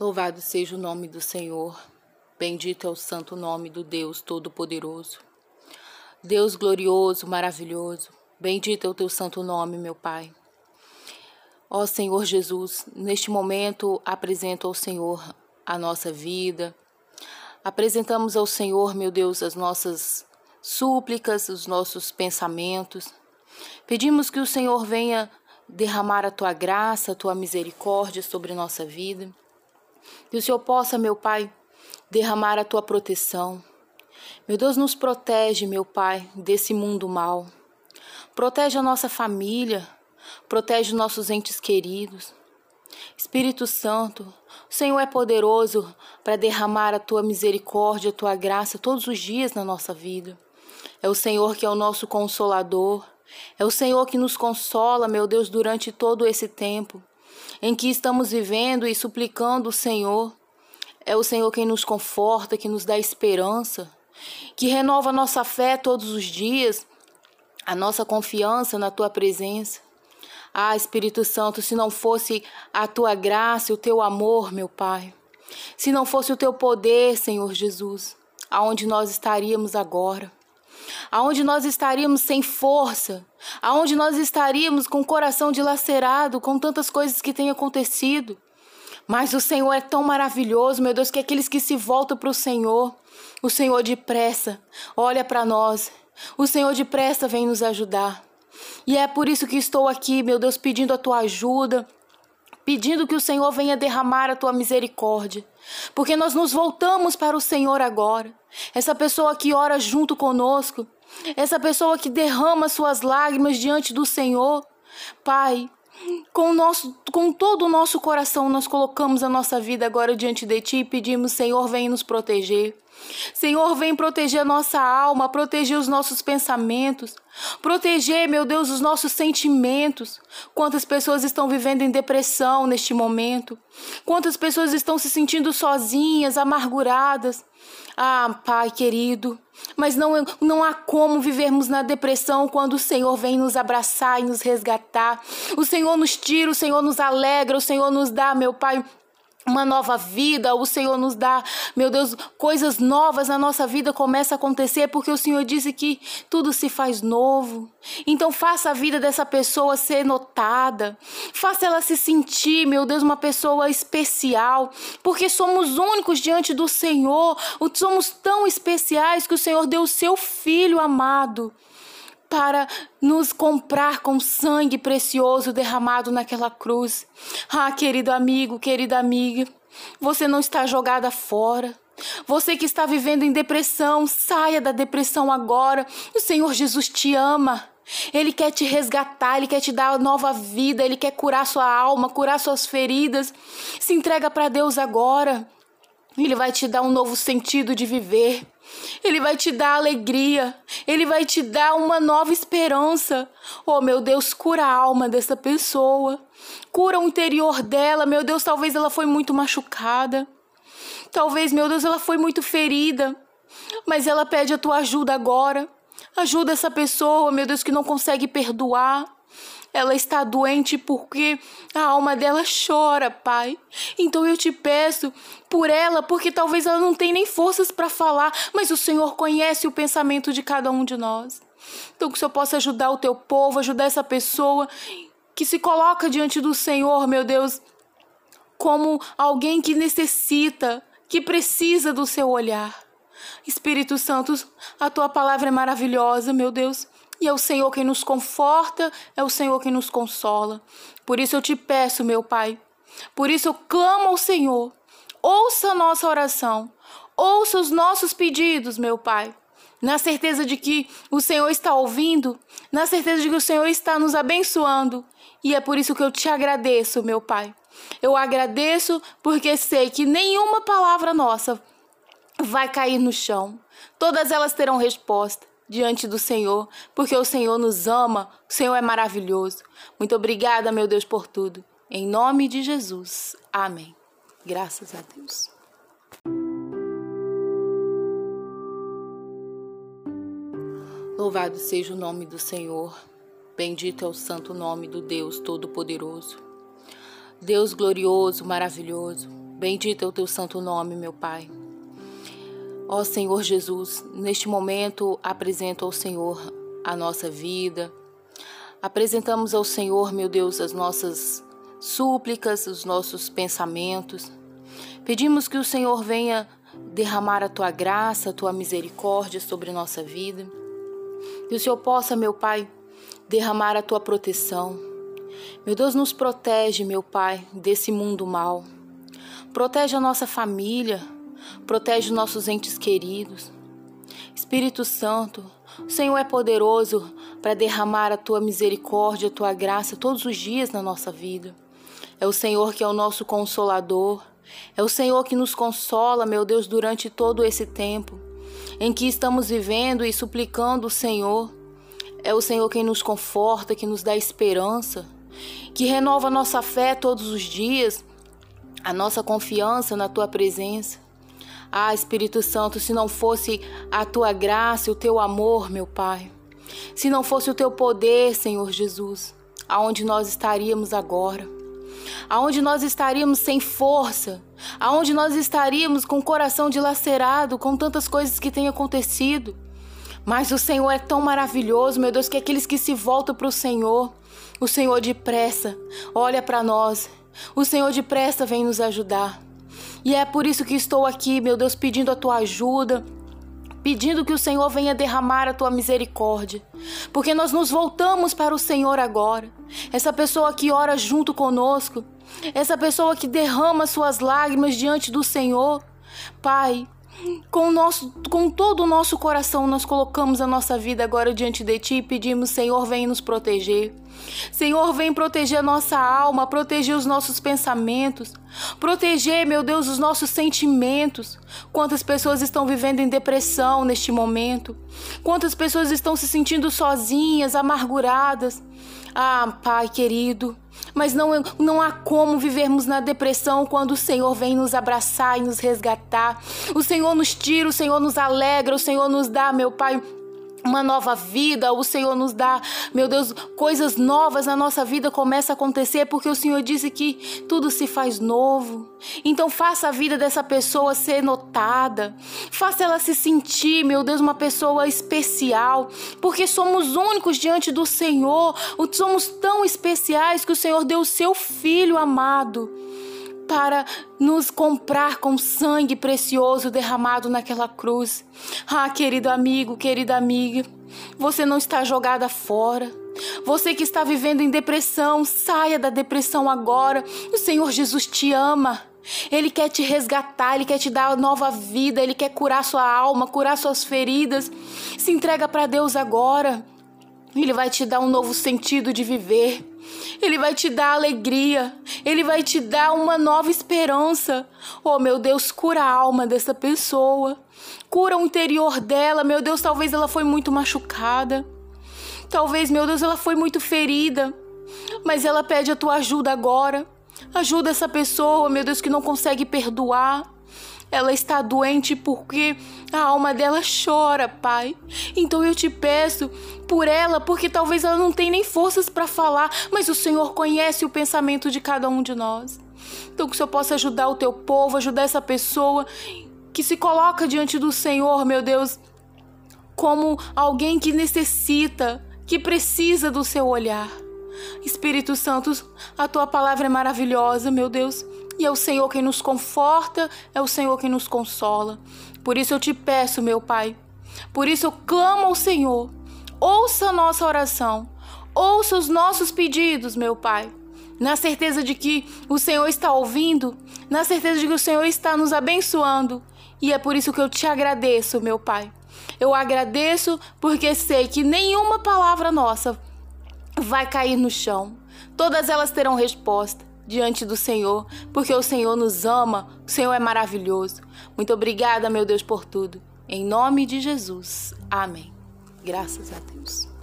Louvado seja o nome do Senhor, bendito é o santo nome do Deus Todo-Poderoso. Deus glorioso, maravilhoso, bendito é o teu santo nome, meu Pai. Ó Senhor Jesus, neste momento apresento ao Senhor a nossa vida, apresentamos ao Senhor, meu Deus, as nossas súplicas, os nossos pensamentos. Pedimos que o Senhor venha derramar a tua graça, a tua misericórdia sobre nossa vida. Que o Senhor possa, meu Pai, derramar a tua proteção. Meu Deus, nos protege, meu Pai, desse mundo mal. Protege a nossa família, protege os nossos entes queridos. Espírito Santo, o Senhor é poderoso para derramar a tua misericórdia, a tua graça todos os dias na nossa vida. É o Senhor que é o nosso consolador. É o Senhor que nos consola, meu Deus, durante todo esse tempo em que estamos vivendo e suplicando o Senhor. É o Senhor quem nos conforta, que nos dá esperança, que renova nossa fé todos os dias, a nossa confiança na tua presença. Ah, Espírito Santo, se não fosse a tua graça, o teu amor, meu Pai, se não fosse o teu poder, Senhor Jesus, aonde nós estaríamos agora? Aonde nós estaríamos sem força, aonde nós estaríamos com o coração dilacerado com tantas coisas que têm acontecido. Mas o Senhor é tão maravilhoso, meu Deus, que aqueles que se voltam para o Senhor, o Senhor depressa olha para nós, o Senhor depressa vem nos ajudar. E é por isso que estou aqui, meu Deus, pedindo a tua ajuda, pedindo que o Senhor venha derramar a tua misericórdia, porque nós nos voltamos para o Senhor agora. Essa pessoa que ora junto conosco, essa pessoa que derrama suas lágrimas diante do Senhor. Pai, com, nosso, com todo o nosso coração, nós colocamos a nossa vida agora diante de Ti e pedimos, Senhor, vem nos proteger. Senhor, vem proteger a nossa alma, proteger os nossos pensamentos, proteger, meu Deus, os nossos sentimentos. Quantas pessoas estão vivendo em depressão neste momento? Quantas pessoas estão se sentindo sozinhas, amarguradas? Ah, Pai querido, mas não, não há como vivermos na depressão quando o Senhor vem nos abraçar e nos resgatar. O Senhor nos tira, o Senhor nos alegra, o Senhor nos dá, meu Pai, uma nova vida, o Senhor nos dá, meu Deus, coisas novas na nossa vida começa a acontecer porque o Senhor disse que tudo se faz novo. Então faça a vida dessa pessoa ser notada, faça ela se sentir, meu Deus, uma pessoa especial, porque somos únicos diante do Senhor, somos tão especiais que o Senhor deu o seu filho amado para nos comprar com sangue precioso derramado naquela cruz. Ah, querido amigo, querida amiga, você não está jogada fora. Você que está vivendo em depressão, saia da depressão agora. O Senhor Jesus te ama. Ele quer te resgatar, ele quer te dar nova vida, ele quer curar sua alma, curar suas feridas. Se entrega para Deus agora. Ele vai te dar um novo sentido de viver. Ele vai te dar alegria, ele vai te dar uma nova esperança. Oh, meu Deus, cura a alma dessa pessoa. Cura o interior dela. Meu Deus, talvez ela foi muito machucada. Talvez, meu Deus, ela foi muito ferida. Mas ela pede a tua ajuda agora. Ajuda essa pessoa, meu Deus, que não consegue perdoar. Ela está doente porque a alma dela chora, Pai. Então eu te peço por ela, porque talvez ela não tenha nem forças para falar, mas o Senhor conhece o pensamento de cada um de nós. Então que o Senhor possa ajudar o teu povo, ajudar essa pessoa que se coloca diante do Senhor, meu Deus, como alguém que necessita, que precisa do seu olhar. Espírito Santo, a tua palavra é maravilhosa, meu Deus. E é o Senhor quem nos conforta, é o Senhor quem nos consola. Por isso eu te peço, meu Pai. Por isso eu clamo ao Senhor. Ouça a nossa oração. Ouça os nossos pedidos, meu Pai. Na certeza de que o Senhor está ouvindo, na certeza de que o Senhor está nos abençoando. E é por isso que eu te agradeço, meu Pai. Eu agradeço porque sei que nenhuma palavra nossa vai cair no chão. Todas elas terão resposta diante do Senhor, porque o Senhor nos ama, o Senhor é maravilhoso. Muito obrigada, meu Deus, por tudo. Em nome de Jesus. Amém. Graças a Deus. Louvado seja o nome do Senhor. Bendito é o santo nome do Deus Todo-Poderoso. Deus glorioso, maravilhoso. Bendito é o teu santo nome, meu Pai. Ó Senhor Jesus, neste momento apresento ao Senhor a nossa vida. Apresentamos ao Senhor, meu Deus, as nossas súplicas, os nossos pensamentos. Pedimos que o Senhor venha derramar a tua graça, a tua misericórdia sobre nossa vida. Que o Senhor possa, meu Pai, derramar a tua proteção. Meu Deus, nos protege, meu Pai, desse mundo mal. Protege a nossa família, protege nossos entes queridos. Espírito Santo, o Senhor é poderoso para derramar a tua misericórdia, a tua graça todos os dias na nossa vida. É o Senhor que é o nosso consolador. É o Senhor que nos consola, meu Deus, durante todo esse tempo em que estamos vivendo e suplicando o Senhor. É o Senhor quem nos conforta, que nos dá esperança, que renova nossa fé todos os dias, a nossa confiança na tua presença. Ah, Espírito Santo, se não fosse a tua graça e o teu amor, meu Pai, se não fosse o teu poder, Senhor Jesus, aonde nós estaríamos agora? Aonde nós estaríamos sem força? Aonde nós estaríamos com o coração dilacerado com tantas coisas que têm acontecido? Mas o Senhor é tão maravilhoso, meu Deus, que aqueles que se voltam para o Senhor, o Senhor depressa olha para nós. O Senhor depressa vem nos ajudar. E é por isso que estou aqui, meu Deus, pedindo a tua ajuda, pedindo que o Senhor venha derramar a tua misericórdia, porque nós nos voltamos para o Senhor agora. Essa pessoa que ora junto conosco, essa pessoa que derrama suas lágrimas diante do Senhor. Pai, com, nosso, com todo o nosso coração, nós colocamos a nossa vida agora diante de Ti e pedimos, Senhor, vem nos proteger. Senhor, vem proteger a nossa alma, proteger os nossos pensamentos, proteger, meu Deus, os nossos sentimentos. Quantas pessoas estão vivendo em depressão neste momento? Quantas pessoas estão se sentindo sozinhas, amarguradas? Ah, Pai querido, mas não, não há como vivermos na depressão quando o Senhor vem nos abraçar e nos resgatar. O Senhor nos tira, o Senhor nos alegra, o Senhor nos dá, meu Pai, uma nova vida, o Senhor nos dá, meu Deus, coisas novas na nossa vida começa a acontecer porque o Senhor disse que tudo se faz novo. Então faça a vida dessa pessoa ser notada, faça ela se sentir, meu Deus, uma pessoa especial, porque somos únicos diante do Senhor, somos tão especiais que o Senhor deu o seu filho amado para nos comprar com sangue precioso derramado naquela cruz. Ah, querido amigo, querida amiga, você não está jogada fora. Você que está vivendo em depressão, saia da depressão agora. O Senhor Jesus te ama. Ele quer te resgatar, ele quer te dar nova vida, ele quer curar sua alma, curar suas feridas. Se entrega para Deus agora. Ele vai te dar um novo sentido de viver. Ele vai te dar alegria. Ele vai te dar uma nova esperança. Oh, meu Deus, cura a alma dessa pessoa. Cura o interior dela. Meu Deus, talvez ela foi muito machucada. Talvez, meu Deus, ela foi muito ferida. Mas ela pede a tua ajuda agora. Ajuda essa pessoa, meu Deus, que não consegue perdoar. Ela está doente porque a alma dela chora, Pai. Então eu te peço por ela, porque talvez ela não tenha nem forças para falar, mas o Senhor conhece o pensamento de cada um de nós. Então que o Senhor possa ajudar o teu povo, ajudar essa pessoa que se coloca diante do Senhor, meu Deus, como alguém que necessita, que precisa do seu olhar. Espírito Santo, a tua palavra é maravilhosa, meu Deus. E é o Senhor quem nos conforta, é o Senhor quem nos consola. Por isso eu te peço, meu Pai. Por isso eu clamo ao Senhor. Ouça a nossa oração. Ouça os nossos pedidos, meu Pai. Na certeza de que o Senhor está ouvindo, na certeza de que o Senhor está nos abençoando. E é por isso que eu te agradeço, meu Pai. Eu agradeço porque sei que nenhuma palavra nossa vai cair no chão. Todas elas terão resposta diante do Senhor, porque o Senhor nos ama, o Senhor é maravilhoso. Muito obrigada, meu Deus, por tudo. Em nome de Jesus. Amém. Graças a Deus.